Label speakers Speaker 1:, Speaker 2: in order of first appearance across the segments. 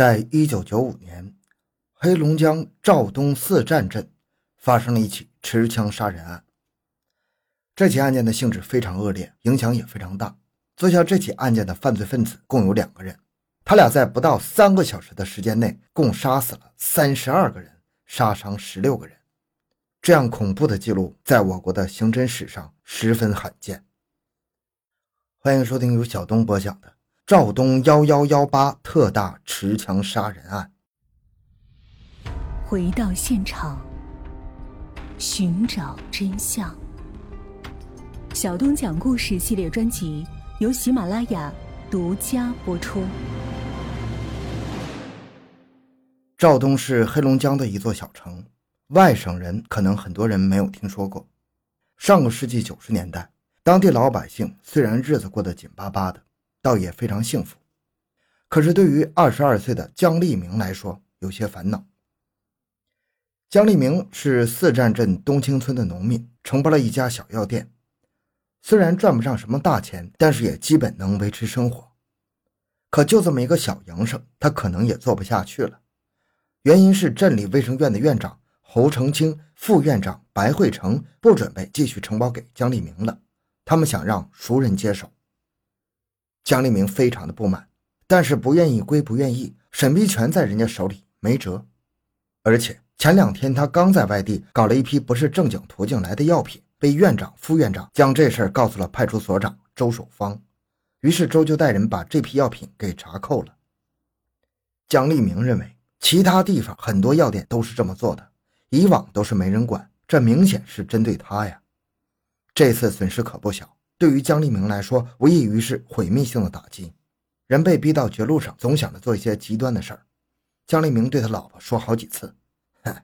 Speaker 1: 在一九九五年，黑龙江肇东四站镇发生了一起持枪杀人案。这起案件的性质非常恶劣，影响也非常大。做下这起案件的犯罪分子共有两个人，他俩在不到三个小时的时间内，共杀死了三十二个人，杀伤十六个人。这样恐怖的记录，在我国的刑侦史上十分罕见。欢迎收听由小东播讲的。肇东幺幺幺八特大持枪杀人案，
Speaker 2: 回到现场，寻找真相。小东讲故事系列专辑由喜马拉雅独家播出。
Speaker 1: 肇东是黑龙江的一座小城，外省人可能很多人没有听说过。上个世纪九十年代，当地老百姓虽然日子过得紧巴巴的。倒也非常幸福，可是对于二十二岁的姜立明来说，有些烦恼。姜立明是四站镇东青村的农民，承包了一家小药店，虽然赚不上什么大钱，但是也基本能维持生活。可就这么一个小营生，他可能也做不下去了。原因是镇里卫生院的院长侯成清、副院长白慧成不准备继续承包给姜立明了，他们想让熟人接手。江立明非常的不满，但是不愿意归不愿意，审批权在人家手里没辙。而且前两天他刚在外地搞了一批不是正经途径来的药品，被院长、副院长将这事儿告诉了派出所长周守芳，于是周就带人把这批药品给查扣了。江立明认为，其他地方很多药店都是这么做的，以往都是没人管，这明显是针对他呀。这次损失可不小。对于江立明来说，无异于是毁灭性的打击。人被逼到绝路上，总想着做一些极端的事儿。江立明对他老婆说好几次：“哼，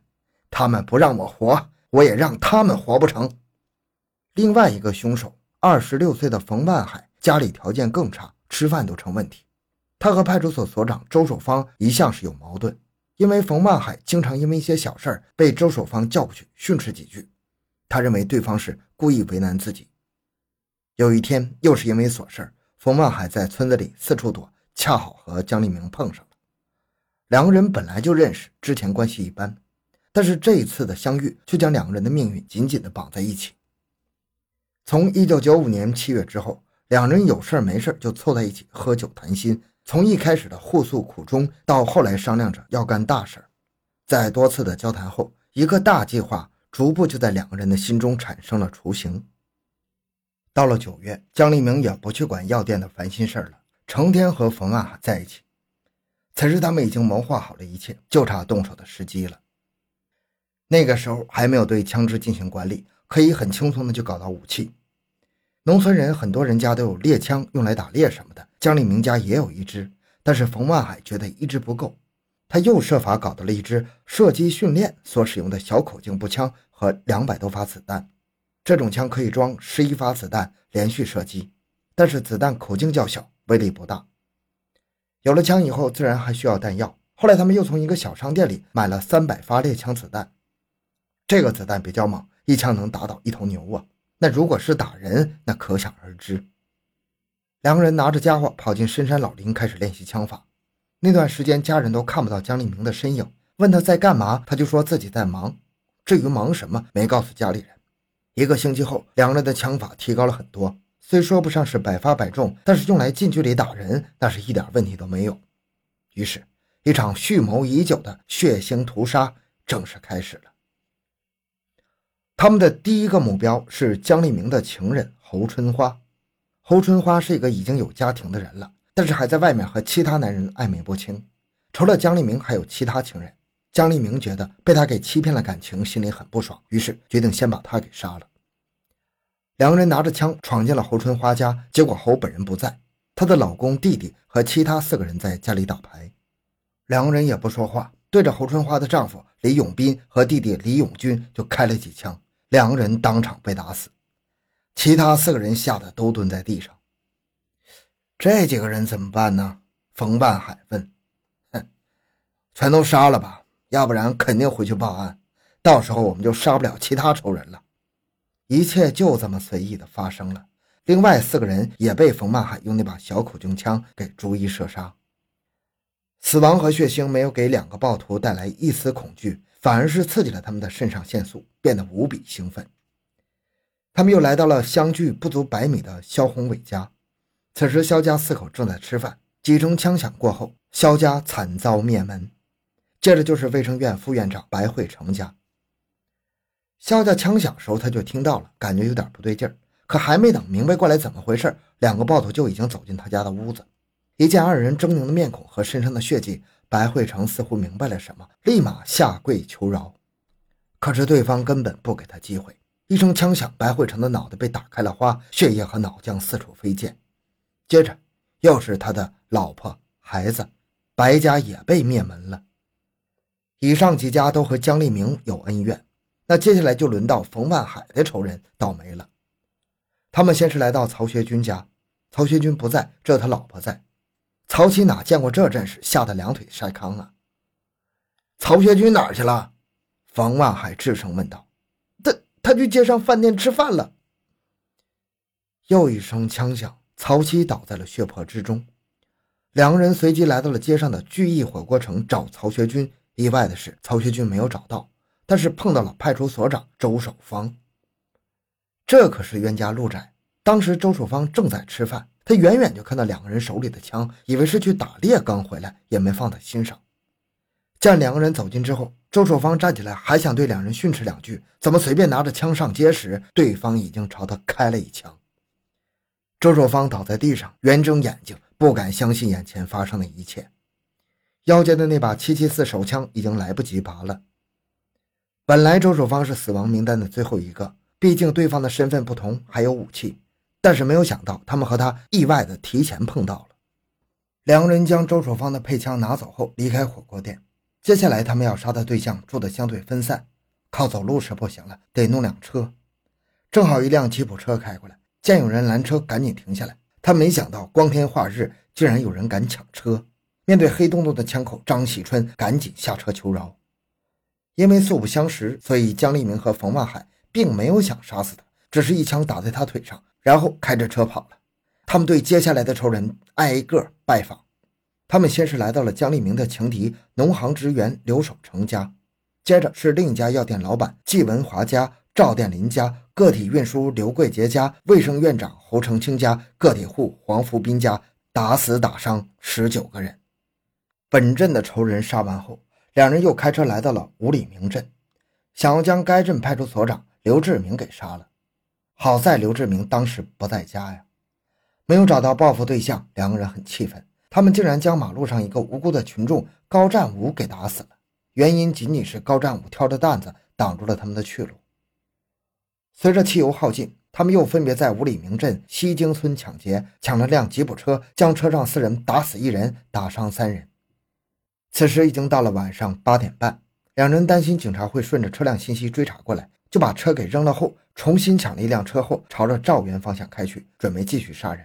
Speaker 1: 他们不让我活，我也让他们活不成。”另外一个凶手，二十六岁的冯万海，家里条件更差，吃饭都成问题。他和派出所所长周守芳一向是有矛盾，因为冯万海经常因为一些小事儿被周守芳叫过去训斥几句。他认为对方是故意为难自己。有一天，又是因为琐事冯万海在村子里四处躲，恰好和江立明碰上了。两个人本来就认识，之前关系一般，但是这一次的相遇却将两个人的命运紧紧地绑在一起。从一九九五年七月之后，两人有事没事就凑在一起喝酒谈心，从一开始的互诉苦衷，到后来商量着要干大事在多次的交谈后，一个大计划逐步就在两个人的心中产生了雏形。到了九月，姜立明也不去管药店的烦心事了，成天和冯万海在一起。此时他们已经谋划好了一切，就差动手的时机了。那个时候还没有对枪支进行管理，可以很轻松的就搞到武器。农村人很多人家都有猎枪，用来打猎什么的。姜立明家也有一支，但是冯万海觉得一支不够，他又设法搞到了一支射击训练所使用的小口径步枪和两百多发子弹。这种枪可以装十一发子弹连续射击，但是子弹口径较小，威力不大。有了枪以后，自然还需要弹药。后来他们又从一个小商店里买了三百发猎枪子弹，这个子弹比较猛，一枪能打倒一头牛啊！那如果是打人，那可想而知。两个人拿着家伙跑进深山老林，开始练习枪法。那段时间，家人都看不到江立明的身影，问他在干嘛，他就说自己在忙。至于忙什么，没告诉家里人。一个星期后，两人的枪法提高了很多，虽说不上是百发百中，但是用来近距离打人那是一点问题都没有。于是，一场蓄谋已久的血腥屠杀正式开始了。他们的第一个目标是江立明的情人侯春花。侯春花是一个已经有家庭的人了，但是还在外面和其他男人暧昧不清。除了江立明，还有其他情人。江立明觉得被他给欺骗了感情，心里很不爽，于是决定先把他给杀了。两个人拿着枪闯进了侯春花家，结果侯本人不在，她的老公、弟弟和其他四个人在家里打牌。两个人也不说话，对着侯春花的丈夫李永斌和弟弟李永军就开了几枪，两个人当场被打死，其他四个人吓得都蹲在地上。这几个人怎么办呢？冯万海问。哼，全都杀了吧。要不然肯定回去报案，到时候我们就杀不了其他仇人了。一切就这么随意的发生了。另外四个人也被冯曼海用那把小口径枪给逐一射杀。死亡和血腥没有给两个暴徒带来一丝恐惧，反而是刺激了他们的肾上腺素，变得无比兴奋。他们又来到了相距不足百米的肖宏伟家。此时，肖家四口正在吃饭，几声枪响过后，肖家惨遭灭门。接着就是卫生院副院长白慧成家。肖家枪响时候，他就听到了，感觉有点不对劲儿。可还没等明白过来怎么回事，两个暴徒就已经走进他家的屋子。一见二人狰狞的面孔和身上的血迹，白慧成似乎明白了什么，立马下跪求饶。可是对方根本不给他机会，一声枪响，白慧成的脑袋被打开了花，血液和脑浆四处飞溅。接着又是他的老婆孩子，白家也被灭门了。以上几家都和江立明有恩怨，那接下来就轮到冯万海的仇人倒霉了。他们先是来到曹学军家，曹学军不在，只有他老婆在。曹七哪见过这阵势，吓得两腿晒糠啊！曹学军哪儿去了？冯万海质声问道。他他去街上饭店吃饭了。又一声枪响，曹七倒在了血泊之中。两个人随即来到了街上的聚义火锅城找曹学军。意外的是，曹学军没有找到，但是碰到了派出所长周守芳。这可是冤家路窄。当时周守芳正在吃饭。他远远就看到两个人手里的枪，以为是去打猎刚回来，也没放在心上。见两个人走近之后，周守芳站起来，还想对两人训斥两句，怎么随便拿着枪上街时，对方已经朝他开了一枪。周守芳倒在地上，圆睁眼睛，不敢相信眼前发生的一切。腰间的那把七七四手枪已经来不及拔了。本来周守芳是死亡名单的最后一个，毕竟对方的身份不同，还有武器。但是没有想到，他们和他意外的提前碰到了。两个人将周守芳的配枪拿走后，离开火锅店。接下来，他们要杀的对象住的相对分散，靠走路是不行了，得弄辆车。正好一辆吉普车开过来，见有人拦车，赶紧停下来。他没想到，光天化日，竟然有人敢抢车。面对黑洞洞的枪口，张喜春赶紧下车求饶。因为素不相识，所以姜立明和冯万海并没有想杀死他，只是一枪打在他腿上。然后开着车跑了。他们对接下来的仇人挨个拜访。他们先是来到了姜立明的情敌农行职员刘守成家，接着是另一家药店老板季文华家、赵殿林家、个体运输刘贵杰家、卫生院长侯成清家、个体户黄福斌家，打死打伤十九个人。本镇的仇人杀完后，两人又开车来到了五里明镇，想要将该镇派出所长刘志明给杀了。好在刘志明当时不在家呀，没有找到报复对象，两个人很气愤。他们竟然将马路上一个无辜的群众高占武给打死了，原因仅仅是高占武挑着担子挡住了他们的去路。随着汽油耗尽，他们又分别在五里明镇西京村抢劫，抢了辆吉普车，将车上四人打死一人，打伤三人。此时已经到了晚上八点半，两人担心警察会顺着车辆信息追查过来。就把车给扔了后，重新抢了一辆车后，朝着赵源方向开去，准备继续杀人。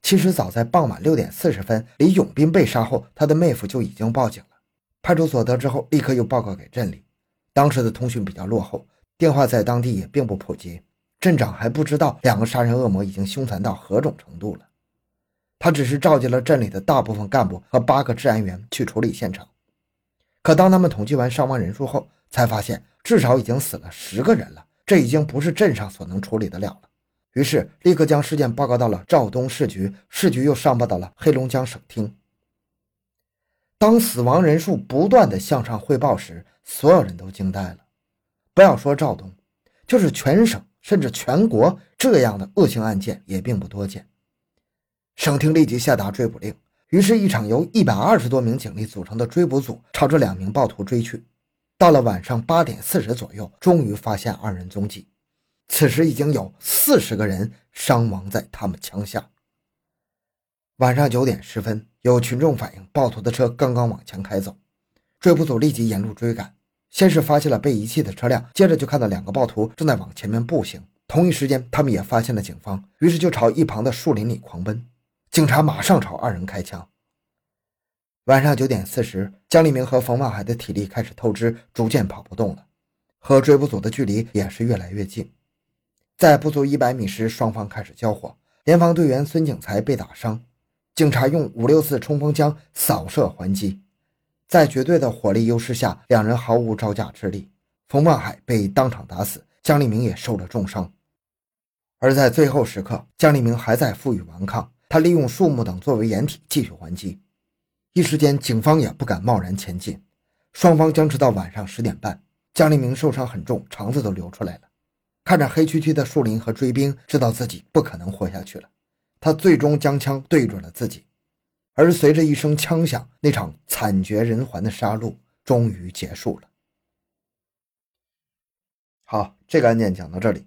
Speaker 1: 其实早在傍晚六点四十分，李永斌被杀后，他的妹夫就已经报警了。派出所得知后，立刻又报告给镇里。当时的通讯比较落后，电话在当地也并不普及，镇长还不知道两个杀人恶魔已经凶残到何种程度了。他只是召集了镇里的大部分干部和八个治安员去处理现场。可当他们统计完伤亡人数后，才发现至少已经死了十个人了，这已经不是镇上所能处理得了了。于是立刻将事件报告到了肇东市局，市局又上报到了黑龙江省厅。当死亡人数不断的向上汇报时，所有人都惊呆了。不要说肇东，就是全省甚至全国这样的恶性案件也并不多见。省厅立即下达追捕令，于是，一场由一百二十多名警力组成的追捕组朝着两名暴徒追去。到了晚上八点四十左右，终于发现二人踪迹。此时已经有四十个人伤亡在他们枪下。晚上九点十分，有群众反映，暴徒的车刚刚往前开走，追捕组立即沿路追赶。先是发现了被遗弃的车辆，接着就看到两个暴徒正在往前面步行。同一时间，他们也发现了警方，于是就朝一旁的树林里狂奔。警察马上朝二人开枪。晚上九点四十，姜立明和冯万海的体力开始透支，逐渐跑不动了，和追捕组的距离也是越来越近。在不足一百米时，双方开始交火，联防队员孙景才被打伤。警察用五六次冲锋枪扫射还击，在绝对的火力优势下，两人毫无招架之力。冯万海被当场打死，姜立明也受了重伤。而在最后时刻，姜立明还在负隅顽抗，他利用树木等作为掩体继续还击。一时间，警方也不敢贸然前进。双方僵持到晚上十点半，江立明受伤很重，肠子都流出来了。看着黑黢黢的树林和追兵，知道自己不可能活下去了。他最终将枪对准了自己，而随着一声枪响，那场惨绝人寰的杀戮终于结束了。好，这个案件讲到这里。